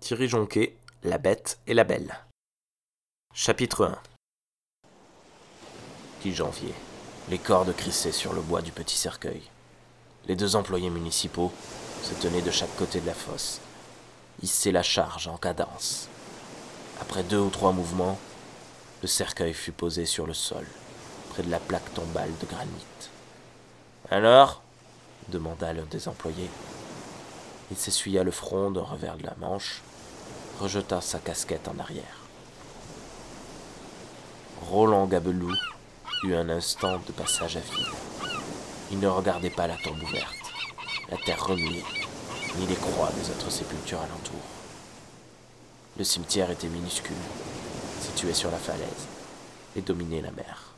Thierry Jonquet, La Bête et la Belle. Chapitre 1 10 janvier. Les cordes crissaient sur le bois du petit cercueil. Les deux employés municipaux se tenaient de chaque côté de la fosse, hissaient la charge en cadence. Après deux ou trois mouvements, le cercueil fut posé sur le sol, près de la plaque tombale de granit. Alors? demanda l'un des employés. Il s'essuya le front d'un revers de la manche, rejeta sa casquette en arrière. Roland Gabelou eut un instant de passage à vide. Il ne regardait pas la tombe ouverte, la terre remuée, ni les croix des autres sépultures alentour. Le cimetière était minuscule, situé sur la falaise, et dominait la mer.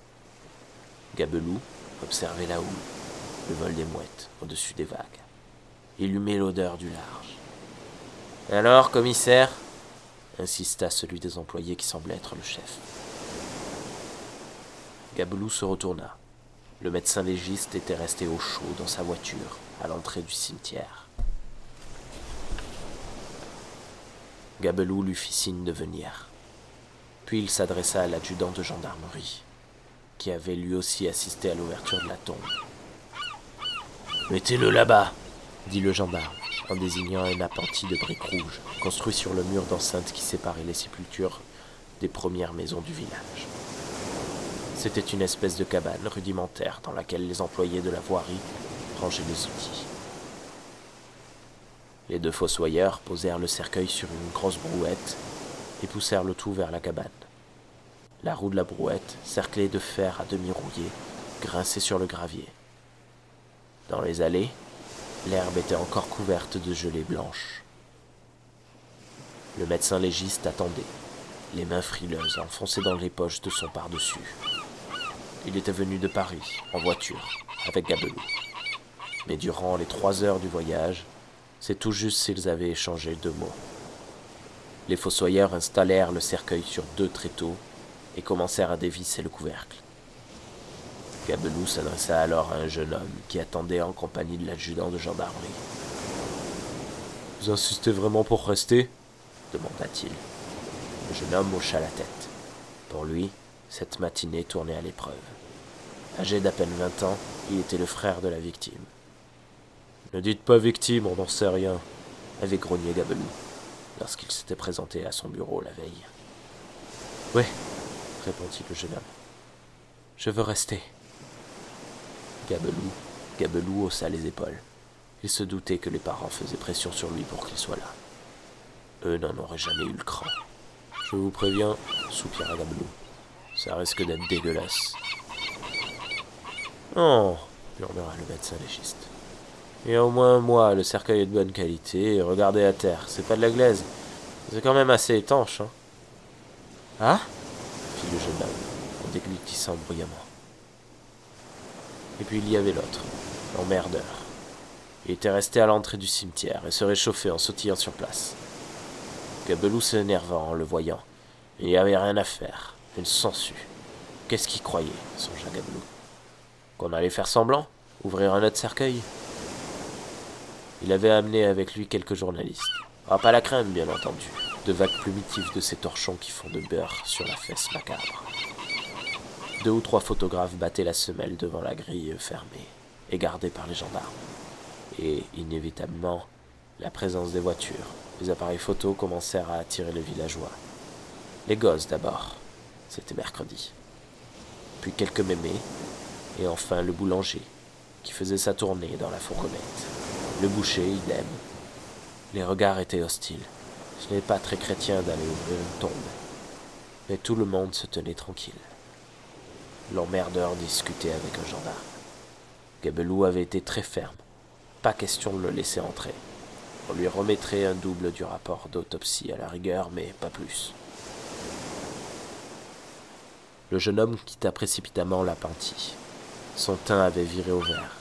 Gabelou observait la houle, le vol des mouettes au-dessus des vagues. Il humait l'odeur du large. Alors, commissaire? insista celui des employés qui semblait être le chef. Gabelou se retourna. Le médecin légiste était resté au chaud dans sa voiture, à l'entrée du cimetière. Gabelou lui fit signe de venir. Puis il s'adressa à l'adjudant de gendarmerie, qui avait lui aussi assisté à l'ouverture de la tombe. Mettez-le là-bas, dit le gendarme, en désignant un appentis de briques rouges, construit sur le mur d'enceinte qui séparait les sépultures des premières maisons du village. C'était une espèce de cabane rudimentaire dans laquelle les employés de la voirie rangeaient les outils. Les deux fossoyeurs posèrent le cercueil sur une grosse brouette et poussèrent le tout vers la cabane. La roue de la brouette, cerclée de fer à demi rouillé, grinçait sur le gravier. Dans les allées, l'herbe était encore couverte de gelée blanche. Le médecin légiste attendait, les mains frileuses enfoncées dans les poches de son par-dessus. Il était venu de Paris, en voiture, avec Gabelou. Mais durant les trois heures du voyage, c'est tout juste s'ils avaient échangé deux mots. Les fossoyeurs installèrent le cercueil sur deux tréteaux et commencèrent à dévisser le couvercle. Gabelou s'adressa alors à un jeune homme qui attendait en compagnie de l'adjudant de gendarmerie. Vous insistez vraiment pour rester? demanda-t-il. Le jeune homme hocha la tête. Pour lui, cette matinée tournait à l'épreuve. Âgé d'à peine vingt ans, il était le frère de la victime. Ne dites pas victime, on n'en sait rien, avait grogné Gabelou lorsqu'il s'était présenté à son bureau la veille. Oui, répondit le jeune homme. Je veux rester. Gabelou, Gabelou haussa les épaules. Il se doutait que les parents faisaient pression sur lui pour qu'il soit là. Eux n'en auraient jamais eu le cran. Je vous préviens, soupira Gabelou. Ça risque d'être dégueulasse. Oh, murmura le médecin légiste. Il y a au moins un mois, le cercueil est de bonne qualité, et regardez à terre, c'est pas de la glaise. C'est quand même assez étanche, hein. Ah? fit le jeune homme, en déglutissant bruyamment. Et puis il y avait l'autre, l'emmerdeur. Il était resté à l'entrée du cimetière et se réchauffait en sautillant sur place. Gabelou s'énerva en le voyant. Il n'y avait rien à faire. Une sangsue. Qu'est-ce qu'il croyait, songea Gabelou Qu'on allait faire semblant Ouvrir un autre cercueil? Il avait amené avec lui quelques journalistes. Ah, pas la crainte, bien entendu. De vagues plumitifs de ces torchons qui font de beurre sur la fesse macabre. Deux ou trois photographes battaient la semelle devant la grille fermée et gardée par les gendarmes. Et, inévitablement, la présence des voitures, les appareils photos commencèrent à attirer les villageois. Les gosses d'abord, c'était mercredi. Puis quelques mémés, et enfin le boulanger, qui faisait sa tournée dans la fourgonnette. Le boucher, idem. Les regards étaient hostiles. Ce n'est pas très chrétien d'aller ouvrir une tombe. Mais tout le monde se tenait tranquille. L'emmerdeur discutait avec un gendarme. Gabelou avait été très ferme. Pas question de le laisser entrer. On lui remettrait un double du rapport d'autopsie à la rigueur, mais pas plus. Le jeune homme quitta précipitamment l'appentis. Son teint avait viré au vert,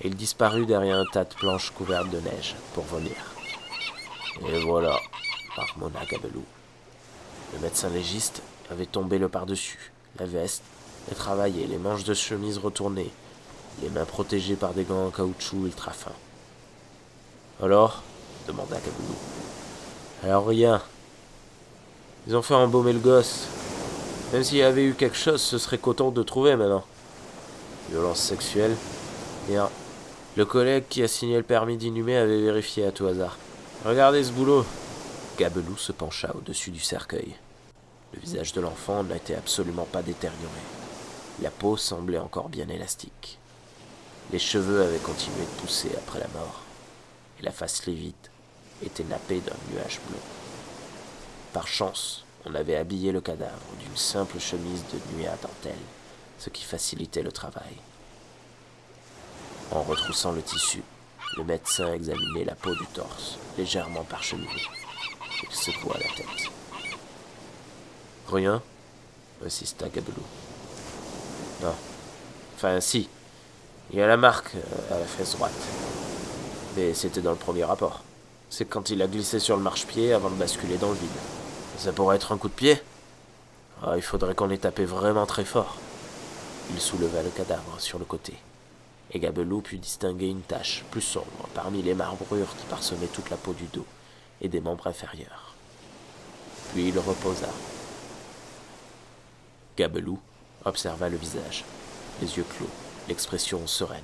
et il disparut derrière un tas de planches couvertes de neige pour vomir. Et voilà, marmonna Gabelou. Le médecin légiste avait tombé le par-dessus, la veste, et travaillait, les manches de chemise retournées, les mains protégées par des gants en caoutchouc ultra fins. Alors demanda Gabelou. Alors rien. Ils ont fait embaumer le gosse. Même s'il y avait eu quelque chose, ce serait coton de trouver maintenant. Violence sexuelle. Bien. Le collègue qui a signé le permis d'inhumer avait vérifié à tout hasard. Regardez ce boulot. Gabelou se pencha au-dessus du cercueil. Le visage de l'enfant n'était absolument pas détérioré. La peau semblait encore bien élastique. Les cheveux avaient continué de pousser après la mort, et la face livide était nappée d'un nuage bleu. Par chance, on avait habillé le cadavre d'une simple chemise de nuit à dentelle, ce qui facilitait le travail. En retroussant le tissu, le médecin examinait la peau du torse, légèrement parcheminée. Il secoua la tête. Rien insista Gabelou. Non. Enfin, si. Il y a la marque euh, à la fesse droite. Mais c'était dans le premier rapport. C'est quand il a glissé sur le marchepied avant de basculer dans le vide. Ça pourrait être un coup de pied ah, Il faudrait qu'on ait tapé vraiment très fort. Il souleva le cadavre sur le côté. Et Gabelou put distinguer une tache plus sombre parmi les marbrures qui parsemaient toute la peau du dos et des membres inférieurs. Puis il reposa. Gabelou observa le visage, les yeux clos, l'expression sereine.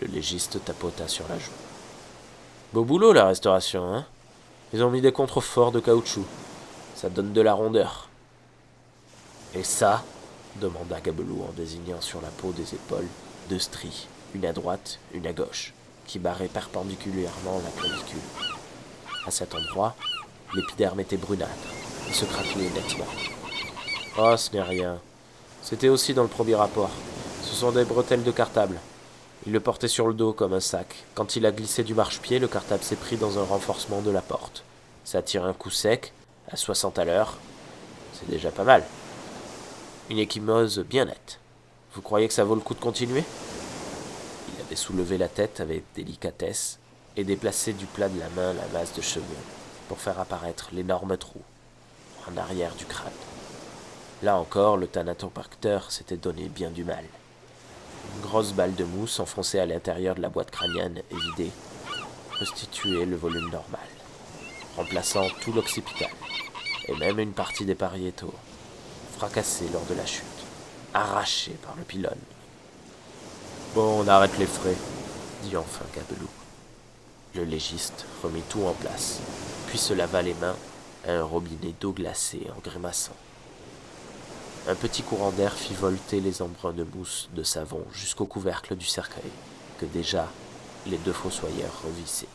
Le légiste tapota sur la joue. Beau boulot la restauration, hein? Ils ont mis des contreforts de caoutchouc. Ça donne de la rondeur. Et ça demanda Gabelou en désignant sur la peau des épaules deux stries, une à droite, une à gauche, qui barraient perpendiculairement la clavicule. À cet endroit, l'épiderme était brunâtre et se craquelait nettement. Oh, ce n'est rien. C'était aussi dans le premier rapport. Ce sont des bretelles de cartable. Il le portait sur le dos comme un sac. Quand il a glissé du marchepied, le cartable s'est pris dans un renforcement de la porte. Ça tire un coup sec, à 60 à l'heure. C'est déjà pas mal. Une échymose bien nette. Vous croyez que ça vaut le coup de continuer? Il avait soulevé la tête avec délicatesse et déplacer du plat de la main la masse de cheveux pour faire apparaître l'énorme trou en arrière du crâne. Là encore, le thanatopacteur s'était donné bien du mal. Une grosse balle de mousse enfoncée à l'intérieur de la boîte crânienne et vidée constituait le volume normal, remplaçant tout l'occipital et même une partie des pariétaux, fracassés lors de la chute, arrachés par le pylône. Bon, on arrête les frais, dit enfin Gabelou. Le légiste remit tout en place, puis se lava les mains à un robinet d'eau glacée en grimaçant. Un petit courant d'air fit volter les embruns de mousse de savon jusqu'au couvercle du cercueil, que déjà les deux fossoyeurs revissaient.